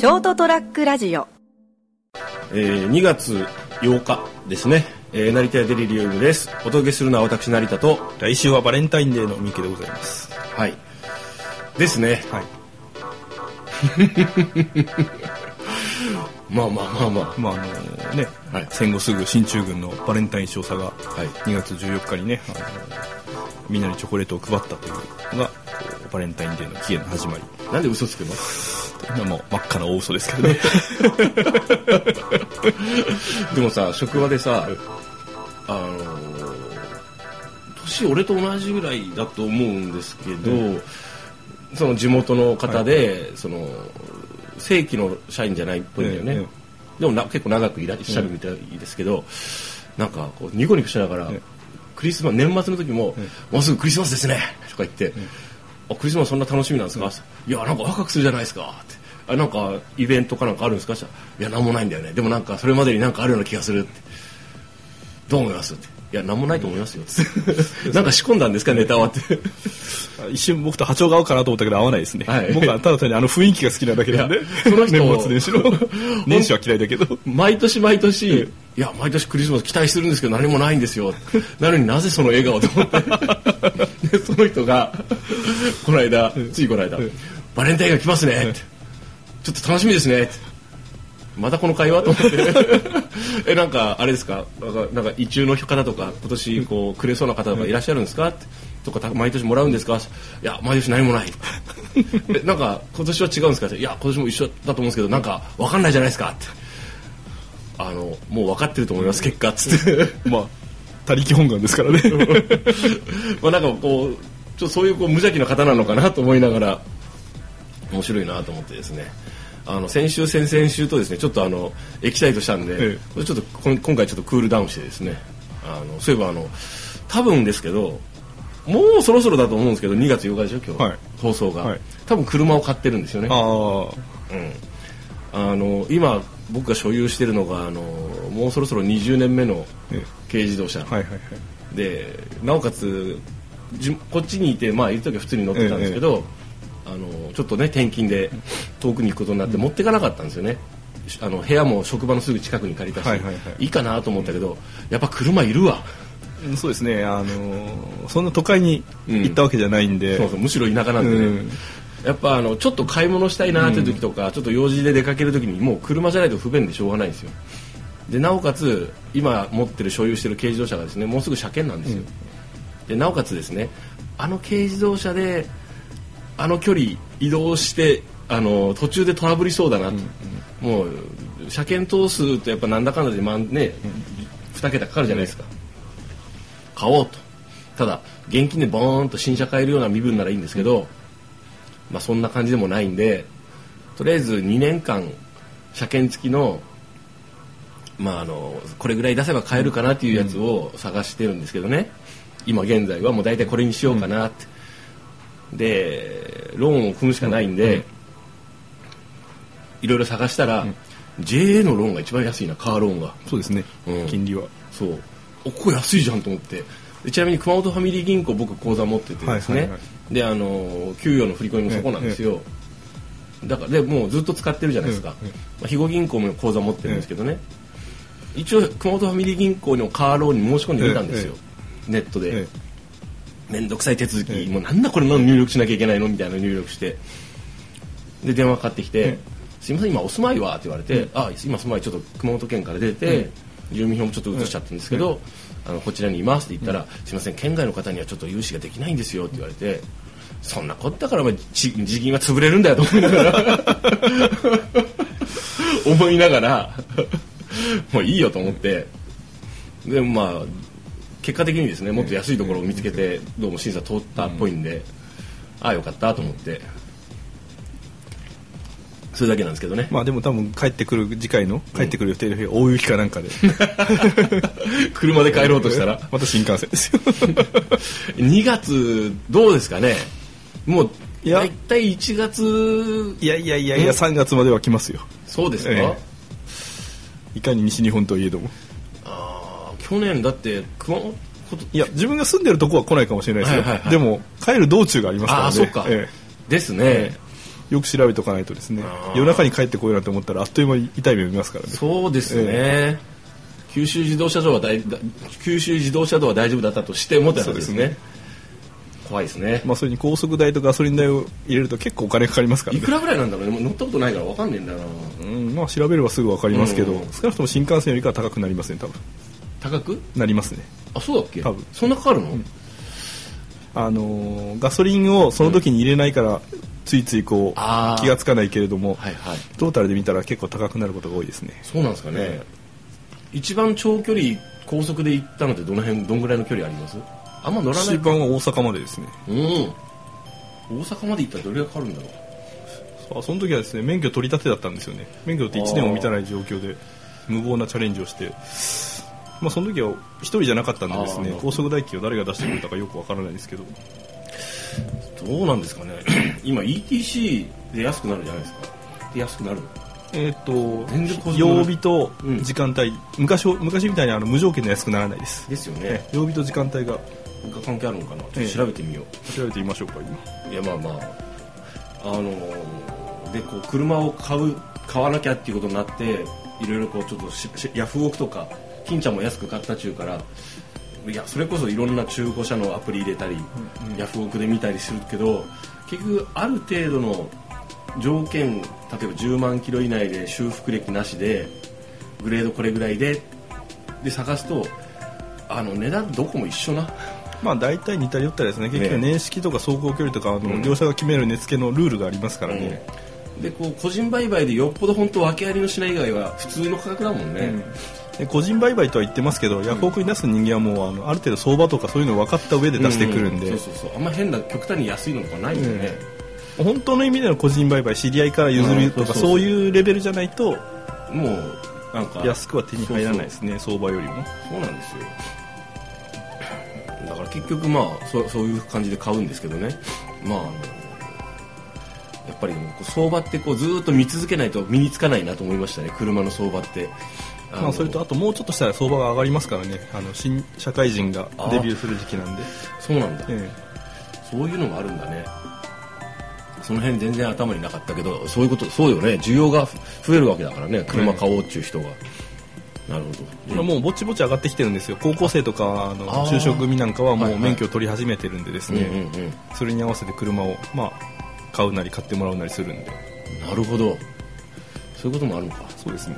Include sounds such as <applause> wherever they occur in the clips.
ショートトラックラジオ。えー、2月8日ですね、えー、成田屋デリリウムです。お届けするのは私成田と来週はバレンタインデーの三毛でございます。はい。ですね。はい。<laughs> まあまあまあままああのね、はい。戦後すぐ進駐軍のバレンタイン少佐がはい。2月14日にね、あのみんなにチョコレートを配ったというのがバレンタインデーの起源の始まり。あなんで嘘つくの？もう真っ赤な大嘘ですけどね。<laughs> でもさ職場でさあのー年俺と同じぐらいだと思うんですけど、その地元の方で、その正規の社員じゃないっぽいんだよね、えええでもな結構長くいらっしゃるみたいですけど、なんかこうニコニコしながら、ええクリスマス年末の時も、もうすぐクリスマスですね」とか言って、あクリスマスそんな楽しみなんですか?」いやなんか若くするじゃないですか」って「あなんかイベントかなんかあるんですか?」いやなんもないんだよね。でもなんかそれまでになんかあるような気がする」って「どう思います?」って「いやなんもないと思いますよ」って <laughs> なんか仕込んだんですか？ネタはって。<laughs> 一瞬僕と波長が合うかなと思ったけど合わないですね、はい。僕はただ単にあの雰囲気が好きなだけなんでその人年末年始の <laughs> 年始は嫌いだけど。毎年毎年「いや毎年クリスマス期待するんですけど何もないんですよ」なのになぜその笑顔と思ってでその人がこの間ついこの間「バレンタインが来ますね」って「ちょっと楽しみですね」って。またこの会話と思って。<laughs> えなんかあれですか？なんかなんか異中の方とか今年こうくれそうな方とかいらっしゃるんですか？って。とかた毎年もらうんですか？いや毎年何もない。<laughs> えなんか今年は違うんですか？いや今年も一緒だと思うんですけどなんか分かんないじゃないですか？って。あのもう分かってると思います結果っつって。<laughs> まあ他力本願ですからね。まあなんかこうちょっとそういうこう無邪気な方なのかなと思いながら面白いなと思ってですね。あの先週先々週とですねちょっとあのエキサイトしたんで、えこれちょっと今回ちょっとクールダウンしてですね。あのそういえばあの多分ですけどもうそろそろだと思うんですけど2月8日でしょ今日、はい。放送が、はい。多分車を買ってるんですよね。ああうん、あの今僕が所有してるのがあのもうそろそろ20年目のえ軽自動車、はいはいはい。でなおかつじこっちにいてまあいる時は普通に乗ってたんですけど、あのちょっとね転勤で遠くに行くことになって持っていかなかったんですよね。あの部屋も職場のすぐ近くに借りたし、はいいはいはい。いかなと思ったけどやっぱ車いるわ。うんそうですね。あのーそんな都会に行ったわけじゃないんで、そうそうむしろ田舎なんでね、うん。やっぱあのちょっと買い物したいなっていう時とか、ちょっと用事で出かける時にもう車じゃないと不便でしょうがないんですよでなおかつ今持ってる所有してる軽自動車がですねもうすぐ車検なんですよ、でなおかつですねあの軽自動車であの距離移動してあの途中でトラブりそうだなと、もう車検通すとやっぱなんだかんだで、まあね、2桁かかるじゃないですか、買おうと。ただ現金でボーンと新車買えるような身分ならいいんですけど、まあ、そんな感じでもないんでとりあえず2年間車検付きの,、まあ、あのこれぐらい出せば買えるかなっていうやつを探してるんですけどね。今現在はもう大体これにしようかなって、でローンを組むしかないんで、いろいろ探したら、JA のローンが一番安いなカーローンが。そうですね、うん。金利は。そう。おここ安いじゃんと思って。でちなみに熊本ファミリー銀行僕口座持っててですね、はいはいはい。であの給与の振り込みもそこなんですよ、だからでもうずっと使ってるじゃないですか、ええまあ、肥後銀行も口座持ってるんですけどね、一応熊本ファミリー銀行のカーローンに申し込んでみたんですよ、ネットで、えめんどくさい手続き、ええ。もうなんだこれ何入力しなきゃいけないのみたいなの入力して。で電話かかってきてえ「すいません今お住まいは?」って言われて「あ今住まいちょっと熊本県から出て、住民票もちょっと移しちゃったんですけど、あのこちらにいます」って言ったら「すいません県外の方にはちょっと融資ができないんですよ」って言われて「そんなことだからお前ち地銀は潰れるんだよ」と思いながら <laughs> 思いながら <laughs> もういいよと思って。でもまあ結果的にですねもっと安いところを見つけてどうも審査通ったっぽいんで、ああよかったと思って。それだけなんですけどね、まあでも多分帰ってくる次回の帰ってくる予定の日は大雪かなんかで。<laughs> 車で帰ろうとしたら。<laughs> また新幹線ですよ。2月どうですかね。もう大体1月。いやいやいやいや3月までは来ますよ。そうですか、えいかに西日本といえども。あー去年だって熊本いや自分が住んでるとこは来ないかもしれないですよ、はいはいはい。でも帰る道中がありますからねああそうか、えですね、よく調べとかないとですね。夜中に帰ってこようなんて思ったらあっという間に痛い目見ますからね。そうですね、九州自動車道は大だ九州自動車道は大丈夫だったとしてもって話ですね。ですね怖いですね、まあそれに高速代とガソリン代を入れると結構お金かかりますからね。いくらぐらいなんだろうね。もう乗ったことないから分かんねえんだよな。うんまあ調べればすぐ分かりますけど、うん。少なくとも新幹線よりかは高くなりますね多分。高く？なりますね。あそうだっけ？多分。そんなかかるの、あのーガソリンをその時に入れないから、ついついこう気がつかないけれども、はいはい。トータルで見たら結構高くなることが多いですね。そうなんですかね、一番長距離高速で行ったのってどの辺どんぐらいの距離あります？あんま乗らない。一番は大阪までですね。うん。大阪まで行ったらどれぐらいかかるんだろう。さあその時はですね免許取り立てだったんですよね。免許って1年も満たない状況で無謀なチャレンジをして。まあその時は一人じゃなかったんでですね高速代金を誰が出してくれたかよくわからないですけど。どうなんですかね。<coughs> 今 ETC で安くなるじゃないですか。で安くなるえーっと曜日とうん。時間帯、昔を昔みたいにあの無条件で安くならないです。ですよね。え曜日と時間帯がが関係あるのかな？ちょっと調べてみよ調べてみましょうか今。う、いやまあまあ。あのーでこう車を買う買わなきゃっていうことになっていろいろこうちょっとししヤフオクとか金ちゃんも安く買った中からいやそれこそいろんな中古車のアプリ入れたり、ヤフオクで見たりするけど結局ある程度の条件例えば10万キロ以内で修復歴なしでグレードこれぐらいでで探すとあの値段どこも一緒なまあ大体似たり寄ったりですね。結局ね年式とか走行距離とかあの、うん。業者が決める値付けのルールがありますからね、でこう個人売買でよっぽど本当訳ありのしない以外は普通の価格だもんね、で個人売買とは言ってますけど、ヤフオクに出す人間はもうあのある程度相場とかそういうのを分かった上で出してくるんで、うそうそうそう。あんま変な極端に安いのとかないよね、本当の意味での個人売買知り合いから譲るとか、うん。そういうレベルじゃないともうなんか安くは手に入らないですね。相場よりも。そうなんですよ結局まあそそういう感じで買うんですけどね。まあやっぱり相場ってこうずーっと見続けないと身につかないなと思いましたね。車の相場って。まあ、それとあともうちょっとしたら相場が上がりますからね。あの新社会人がデビューする時期なんで、そうなんだ、え。そういうのもあるんだね。その辺全然頭になかったけどそういうことそうよね。需要が増えるわけだからね。車買おうっていう人が、なるほど。え今もうぼちぼち上がってきてるんですよ。高校生とかあの就職組なんかはもはいうはい。免許を取り始めてるんでですね、うんうんうん。それに合わせて車をまあ買うなり買ってもらうなりするんで。なるほど。そういうこともあるのか。そうですね。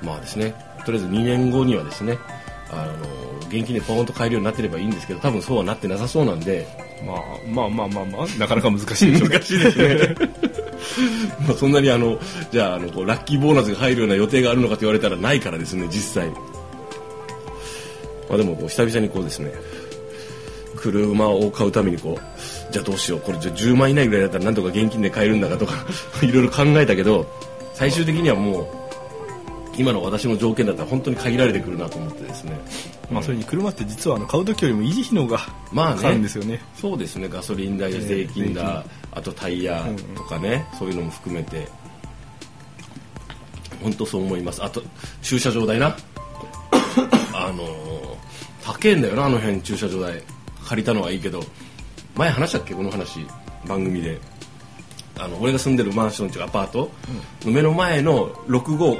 まあですね。とりあえず2年後にはですねあの現金でポーンと買えるようになってればいいんですけど多分そうはなってなさそうなんで。まあまあまあまあまあなかなか難しいでしょう難しいですね <laughs> まあそんなにあのじゃああのこうラッキーボーナスが入るような予定があるのかと言われたらないからですね実際。まあでもこう久々にこうですね車を買うためにこうじゃあどうしようこれじゃ10万以内ぐらいだったらなんとか現金で買えるんだかとか <laughs> いろいろ考えたけど最終的にはもう今の私の条件だったら本当に限られてくるなと思ってですね。まあそれに車って実はあの買う時よりも維持費の方がまあね。かかるんですよね。そうですね。ガソリン代や税金だ、あとタイヤとかね、そういうのも含めて。本当そう思います。あと駐車場代な。あのー高えんだよなあの辺。駐車場代。借りたのはいいけど。前話したっけ？この話。番組で。あの俺が住んでるマンションっていうかアパート。の目の前の6号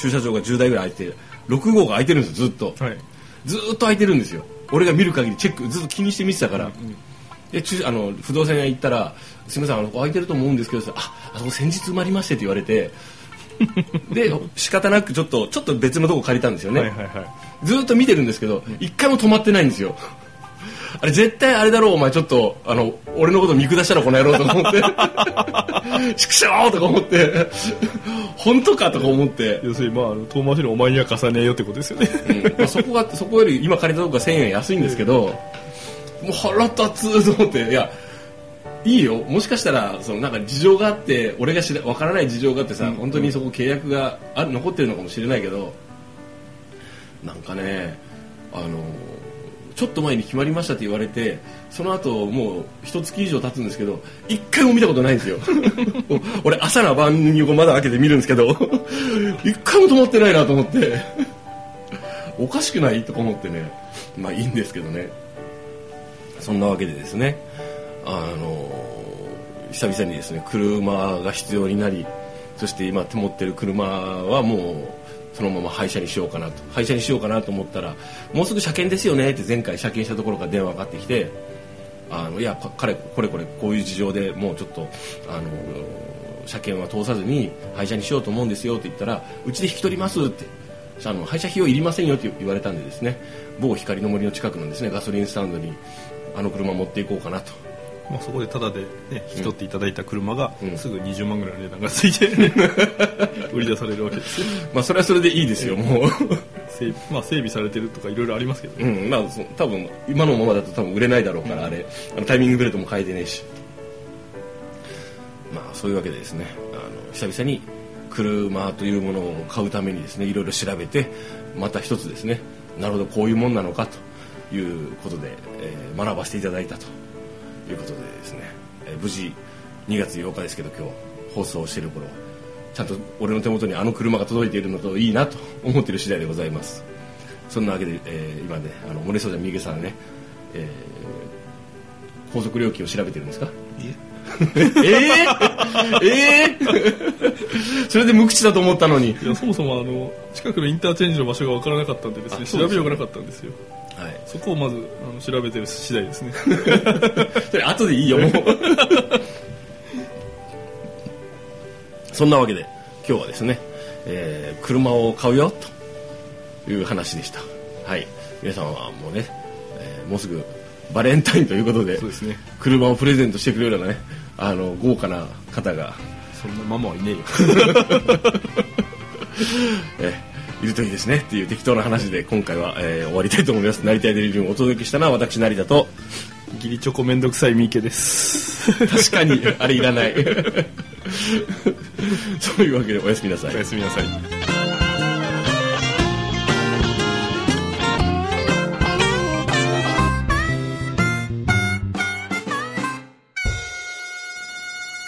駐車場が10台ぐらい空いて6号が空いてるんですよずっと、はい。ずーっと空いてるんですよ。俺が見る限りチェックずっと気にして見てたから、で駐あの不動産屋行ったら「すみませんあの空いてると思うんですけど」ああそこ先日埋まりまして」って言われて。<laughs> で仕方なくちょっとちょっと別のとこ借りたんですよね、はいはいはい。ずーっと見てるんですけど一回も止まってないんですよあれ絶対あれだろうお前ちょっとあの俺のこと見下したらこの野郎とか思って。<laughs> 畜生とか思って。本当かとか思って。要するにまあ遠回しにお前には重ねようってことですよね。うん。まあ、そこがそこより今借りたとこが1000円安いんですけど、もう腹立つと思って。いやいいよ。もしかしたらそのなんか事情があって俺が知ら分からない事情があってさ、本当にそこ契約がある残ってるのかもしれないけどなんかねあのちょっと前に決まりましたって言われてその後もう一月以上経つんですけど一回も見たことないんですよ。<laughs> 俺朝の晩にこう窓開けて見るんですけど一回も止まってないなと思って。おかしくないとか思ってね。まあいいんですけどね。そんなわけでですね。あの久々にですね車が必要になりそして今手持ってる車はもうそのまま廃車にしようかなと。廃車にしようかなと思ったらもうすぐ車検ですよねって前回車検したところから電話がかかってきてあのいや彼これこれこういう事情でもうちょっとあの車検は通さずに廃車にしようと思うんですよって言ったらうちで引き取りますってあの廃車費用いりませんよって言われたんでですね某光の森の近くのですねガソリンスタンドにあの車持っていこうかなと。まあ、そこでタダで、ね、引き取っていただいた車が、すぐ20万ぐらいの値段がついて、<laughs> 売り出されるわけです。よまあそれはそれでいいですよもう。整,、まあ、整備されてるとかいろいろありますけど、うんまあ多分今のままだと多分売れないだろうから、あれ。あのタイミングベルトも変えてねえし。まあそういうわけでですね。あの久々に車というものを買うためにですねいろいろ調べてまた一つですねなるほどこういうもんなのかということで、えー、学ばせていただいたということでですね、えー、無事2月8日ですけど今日放送している頃ちゃんと俺の手元にあの車が届いているのといいなと思っている次第でございます。そんなわけで、えー、今ねあの漏れそうじゃ三池さんね、えー、高速料金を調べてるんですか？いえ。<laughs> えー、えー、それで無口だと思ったのに。いやそもそもあの近くのインターチェンジの場所が分からなかったんでですね。調べようがなかったんですよはい、そこをまずあの調べてる次第ですね。<laughs> それ後でいいよもう。そんなわけで今日はですね、えー、車を買うよという話でした。はい。皆さんはもうね、えー、もうすぐバレンタインということでそうです、ね、車をプレゼントしてくれるようなねあの豪華な方が。そんなママはいねえよ。<laughs> えいるといいですねっていう適当な話で今回は、えー、終わりたいと思います。成田デリリウムをお届けしたのは私成田と義理チョコめんどくさい三池です。確かにあれいらない。<laughs> そういうわけでおやすみなさい。おやすみなさい。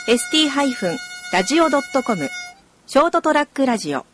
ST-radio.com ショートトラックラジオ